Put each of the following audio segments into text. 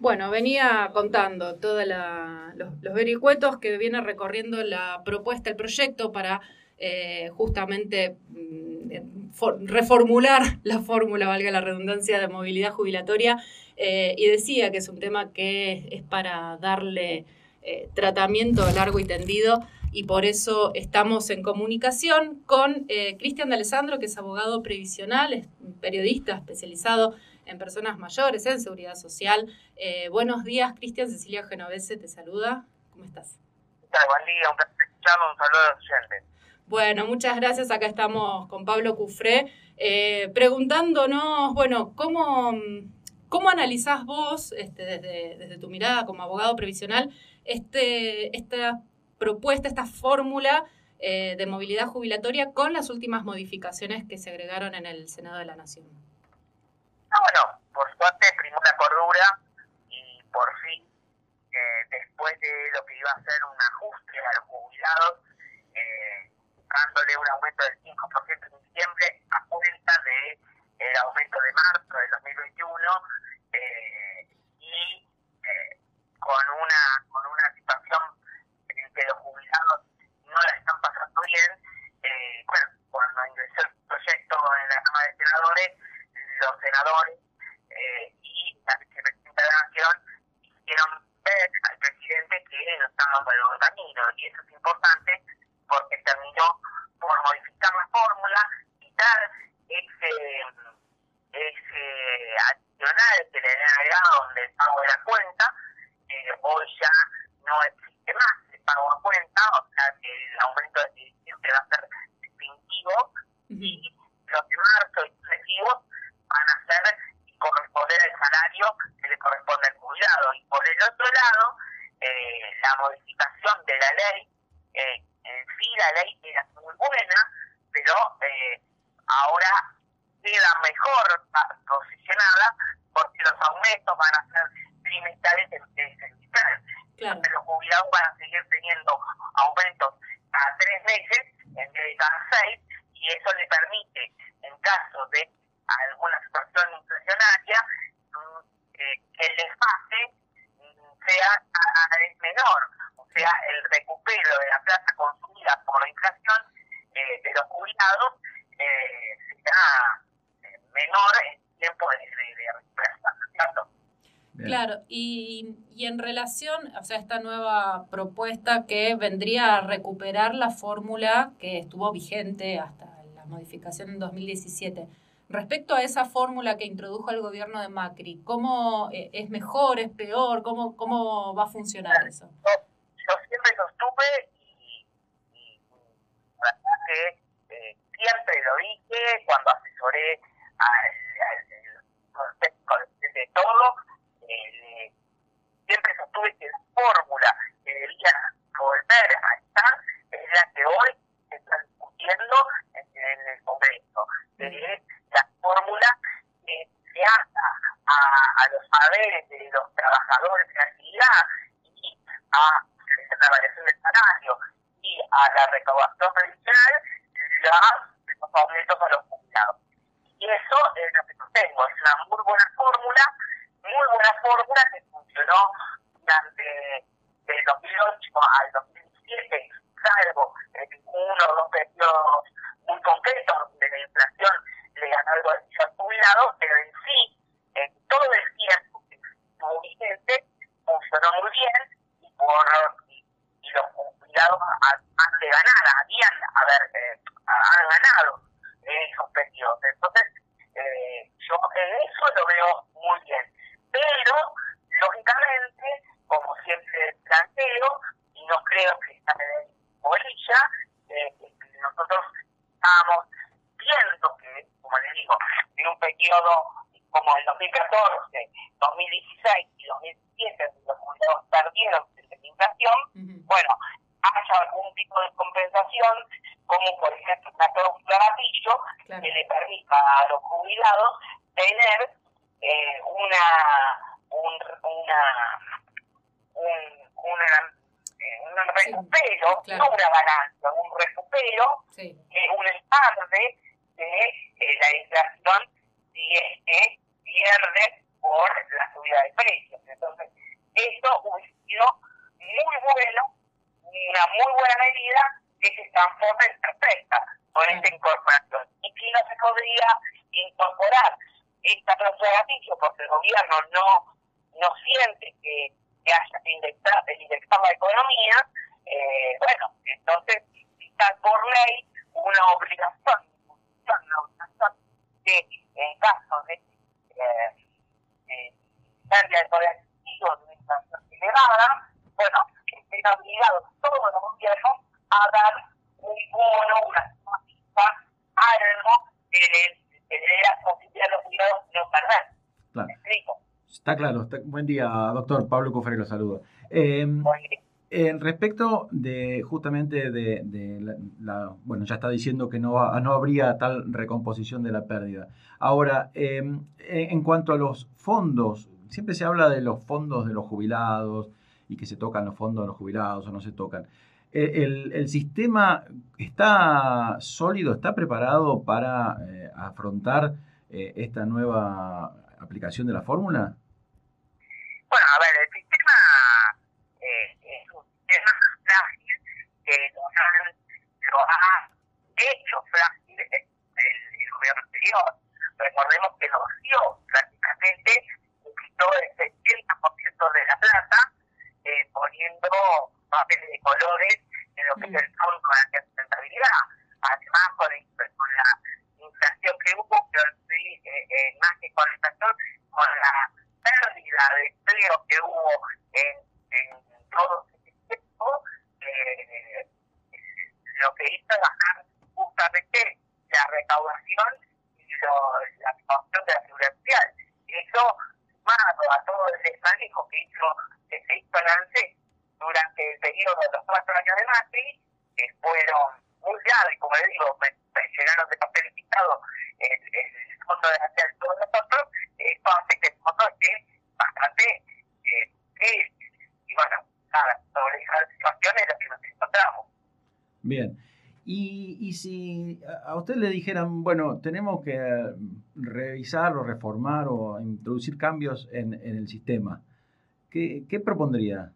Bueno, venía contando todos los, vericuetos que viene recorriendo la propuesta, el proyecto para eh, justamente mm, reformular la fórmula, valga la redundancia, de movilidad jubilatoria. Eh, y decía que es un tema que es para darle eh, tratamiento largo y tendido y por eso estamos en comunicación con Cristian de Alessandro, que es abogado previsional, es periodista especializado en personas mayores, en seguridad social. Eh, buenos días, Cristian. Cecilia Genovese te saluda. ¿Cómo estás? Buen día, un placer un saludo a Bueno, muchas gracias. Acá estamos con Pablo Cufré, eh, preguntándonos, bueno, ¿cómo, cómo analizás vos, este, desde, desde tu mirada como abogado previsional, este, esta propuesta, esta fórmula eh, de movilidad jubilatoria con las últimas modificaciones que se agregaron en el Senado de la Nación? Ah, bueno, por suerte primó la cordura y por fin, eh, después de lo que iba a ser un ajuste a los jubilados, eh, dándole un aumento del 5% en diciembre a cuenta del el aumento de marzo del 2021 eh, y eh, con una con una situación en que los jubilados no la están pasando bien, eh, bueno, cuando ingresó el proyecto en la Cámara de Senadores, los senadores eh, y la vicepresidenta de la Nación hicieron ver al presidente que no estaba por el buen camino. Y eso es importante porque terminó por modificar la fórmula, quitar ese, ese adicional que le habían agregado donde el pago de la cuenta, eh, hoy ya no existe más el pago a cuenta, o sea que el aumento de siempre va a ser distintivo y marzo y sucesivos van a ser y corresponder al salario que le corresponde al jubilado. Y por el otro lado, eh, la modificación de la ley, eh, en sí la ley era muy buena, pero eh, ahora queda mejor posicionada porque los aumentos van a ser trimestrales en vez de claro. los jubilados van a seguir teniendo aumentos a tres meses en vez de cada seis y eso le permite, en caso de alguna situación inflacionaria, mm, eh, que el desfase mm, sea es menor, o sea, el recupero de la plata consumida por la inflación eh, de los jubilados eh, será eh, menor en tiempo de, Claro, y, y en relación, o sea, esta nueva propuesta que vendría a recuperar la fórmula que estuvo vigente hasta la modificación en 2017. Respecto a esa fórmula que introdujo el gobierno de Macri, ¿cómo eh, es mejor, es peor? ¿Cómo, cómo va a funcionar eso? Yo, siempre sostuve y, y, que eh, siempre lo dije cuando asesoré al, al, de todo, eh, siempre sostuve que la fórmula que debía volver a estar es la que hoy se está discutiendo en, el Congreso, la fórmula que se ata a, los saberes de los trabajadores en actividad y a la variación del salario y a la recaudación previsional los aumentos a los jubilados. Y eso es lo que sostengo, es una muy buena fórmula, muy buena fórmula que funcionó durante del 2008 al 2017, salvo en uno o dos periodos muy concretos de la inflación le ganó algo al jubilado, pero en sí, en todo el tiempo que estuvo vigente, funcionó muy bien y por los jubilados han, de ganar, habían haber, eh, han ganado en esos periodos. Entonces, eh, yo en eso lo veo. Pero, lógicamente, como siempre planteo, y no creo que esta en bolilla, eh, nosotros estamos viendo que, como les digo, en un periodo como el 2014, 2016 y 2017, los jubilados perdieron la inflación, bueno, haya algún tipo de compensación, como por ejemplo una cláusula gatillo, que le permita a los jubilados tener pero un estarde de eh, la inflación si es que pierde por la subida de precios. Entonces, esto hubiese sido muy bueno, una muy buena medida que se transforma en perfecta con sí. esta incorporación. Y si no se podría incorporar esta cláusula de gatillo porque el gobierno no, no siente que, haya que indexar, que la economía, eh, bueno, entonces está por ley una obligación, una obligación de, en caso de, eh, pérdida de poder adquisitivo de una inflación elevada, bueno, estén obligados todos los gobiernos a dar un bono, una suma algo que le dé la posibilidad a los privados de no perder. Claro. ¿Me explico? Está claro. Está- buen día, doctor. Pablo Cufré lo saludo. Eh, Porque En respecto de justamente de, de la, la- bueno, ya está diciendo que no, no habría tal recomposición de la pérdida. Ahora, eh, en en cuanto a los fondos, siempre se habla de los fondos de los jubilados y que se tocan los fondos de los jubilados o no se tocan. Eh, ¿El, el sistema está sólido, está preparado para eh, afrontar eh, esta nueva aplicación de la fórmula? Bueno, a ver, el sistema eh, es un sistema frágil que lo, han- lo ha hecho frágil el, el- el. Recordemos que lo dio prácticamente, quitó el 70% de la plata, eh, poniendo papeles de colores en lo que es el fondo de la sustentabilidad. Además, con, el- con la inflación que hubo, sí, eh, eh, más que con la inflación, con la pérdida de empleo que hubo en, en todo ese tiempo, eh, lo que hizo bajar justamente la recaudación lo, la recaudación de la seguridad social. Eso, sumado a todo el desmanejo que hizo, que se en durante el periodo de los cuatro años de Macri, que fueron muy graves, como le digo, me, me llenaron de papel pintado el, el fondo de la de todos nosotros, esto hace que el fondo esté bastante eh. Y bueno, nada, sobre esa situación es lo que nos encontramos. Bien. Y, y si a usted le dijeran, bueno, tenemos que eh, revisar o reformar o introducir cambios en, en el sistema, ¿qué, qué propondría?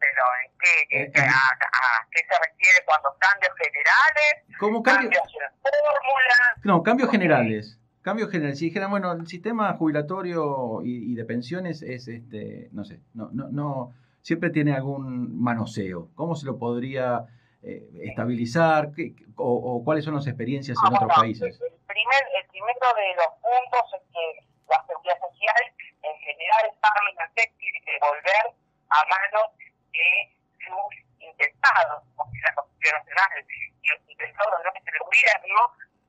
Pero ¿en qué, Eh, en a, a qué se refiere cuando cambios generales, ¿Cómo cambio? cambios en fórmulas? No, cambios generales. Cambios generales. Si dijeran, bueno, el sistema jubilatorio y, y de pensiones es, este, no sé, no, no, no, siempre tiene algún manoseo. ¿Cómo se lo podría eh, estabilizar? ¿Qué- o, o cuáles son las experiencias en Ah, otros bueno, países? El, primer, el primero de los puntos es que la seguridad social en general Parlamento tiene que volver a manos de sus intentados, porque la Constitución Nacional y los intentados no es el gobierno,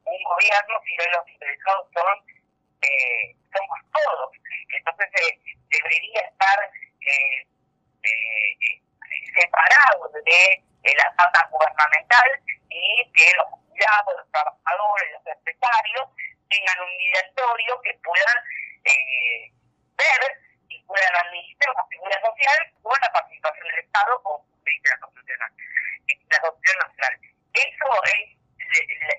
un gobierno, sino los interesados son eh, somos todos. Entonces eh, debería estar eh, eh, eh, separado de eh, la tasa gubernamental y que los jubilados, los trabajadores, los empresarios tengan un directorio que puedan eh, ver y puedan administrar una figura social con la participación del Estado como dice la Constitución, la Constitución Nacional. Eso es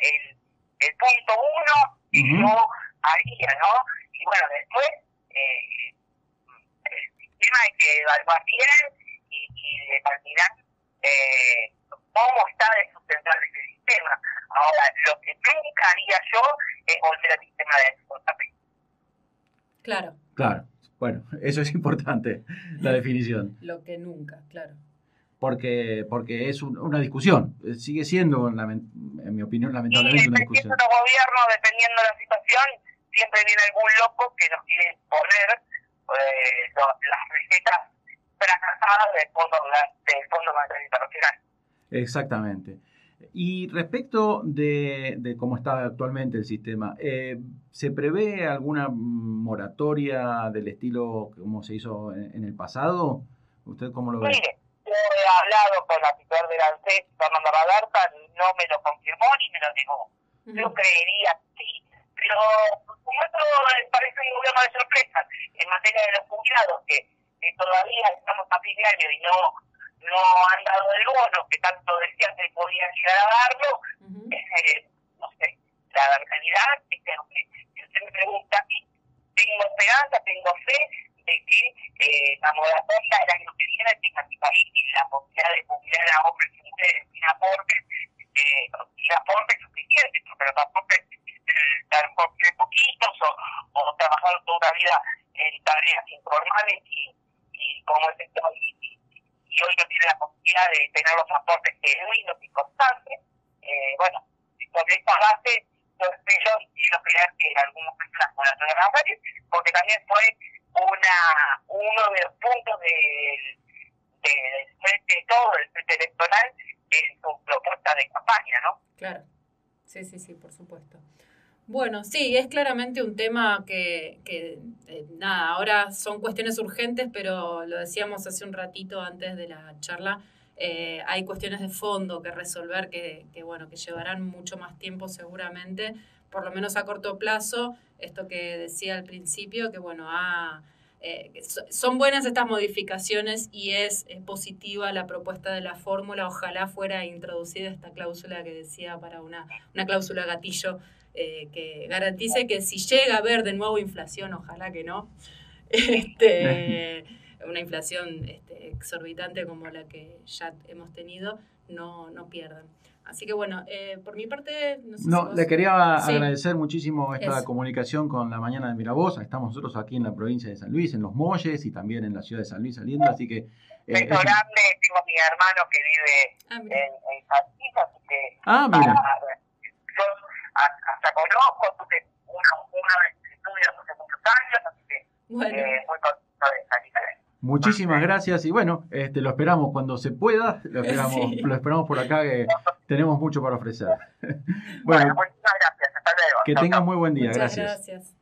el, el, punto uno que yo haría, ¿no? Y bueno, después eh, el sistema hay que evaluar bien y, y determinar eh, cómo está de sustentar ese sistema. Ahora, lo que nunca haría yo es volver al sistema de FJP. Claro, Claro, bueno, eso es importante, la definición. lo que nunca, claro. Porque, porque es un- una discusión. Sigue siendo, en mi opinión, Y lamentablemente una discusión. los gobiernos, dependiendo de la situación, siempre viene algún loco que nos quiere poner eh, lo- las recetas fracasadas del Fondo, del fondo Monetario Internacional. Exactamente. Y respecto de, de cómo está actualmente el sistema, eh, ¿se prevé alguna moratoria del estilo como se hizo en, en el pasado? ¿Usted cómo lo ve? Mire, yo he hablado con la titular del ANSES, Fernanda Badarta, no me lo confirmó ni me lo negó. Yo creería que sí, pero como esto parece un gobierno de sorpresas en materia de los jubilados, que, que todavía estamos a fin de año y no, no han dado el bono que tanto decían que podían llegar a darlo, Ujú. eh, no sé, la realidad es que si usted me pregunta a mí, tengo esperanza, tengo fe de que eh, la moratoria el año que viene tenga que salir y la posibilidad de jubilar a hombres y mujeres sin aportes, eh, sin aportes suficientes, lo mejor tienen poquitos o, o trabajaron toda una vida en tareas informales y, y como es esto, y, y, hoy no tiene la posibilidad de tener los aportes genuinos y constantes, eh, bueno, sobre esta base yo espero y quiero creer que algunos personas puedan hacer porque también fue una uno de los puntos del, del frente todo, el frente electoral, en su propuesta de campaña, ¿no? Claro, sí, sí, sí, por supuesto. Bueno, sí, es claramente un tema que, que eh, nada, ahora son cuestiones urgentes, pero lo decíamos hace un ratito antes de la charla, eh, hay cuestiones de fondo que resolver que, que, bueno, que llevarán mucho más tiempo seguramente, por lo menos a corto plazo, esto que decía al principio, que bueno, ha eh, son buenas estas modificaciones y es, positiva la propuesta de la fórmula. Ojalá fuera introducida esta cláusula que decía para una, una cláusula gatillo eh, que garantice que si llega a haber de nuevo inflación, ojalá que no, este, una inflación este, exorbitante como la que ya hemos tenido, no, no pierdan. Así que bueno, eh, por mi parte... No, le quería agradecer muchísimo esta comunicación con la mañana de Mirabosa. Estamos nosotros aquí en la provincia de San Luis, en Los Molles y también en la ciudad de San Luis saliendo, así que... Eh, es grande, tengo mi hermano que vive ah, en, en, San Luis, así que... Ah, mira. yo hasta conozco, tuve una, una estudios hace muchos años, así que bueno. eh, muy contento de salir Muchísimas gracias y bueno, este, lo esperamos cuando se pueda, lo esperamos, lo esperamos por acá que tenemos mucho para ofrecer. bueno, muchas gracias, hasta luego. Que tengan muy buen día, gracias.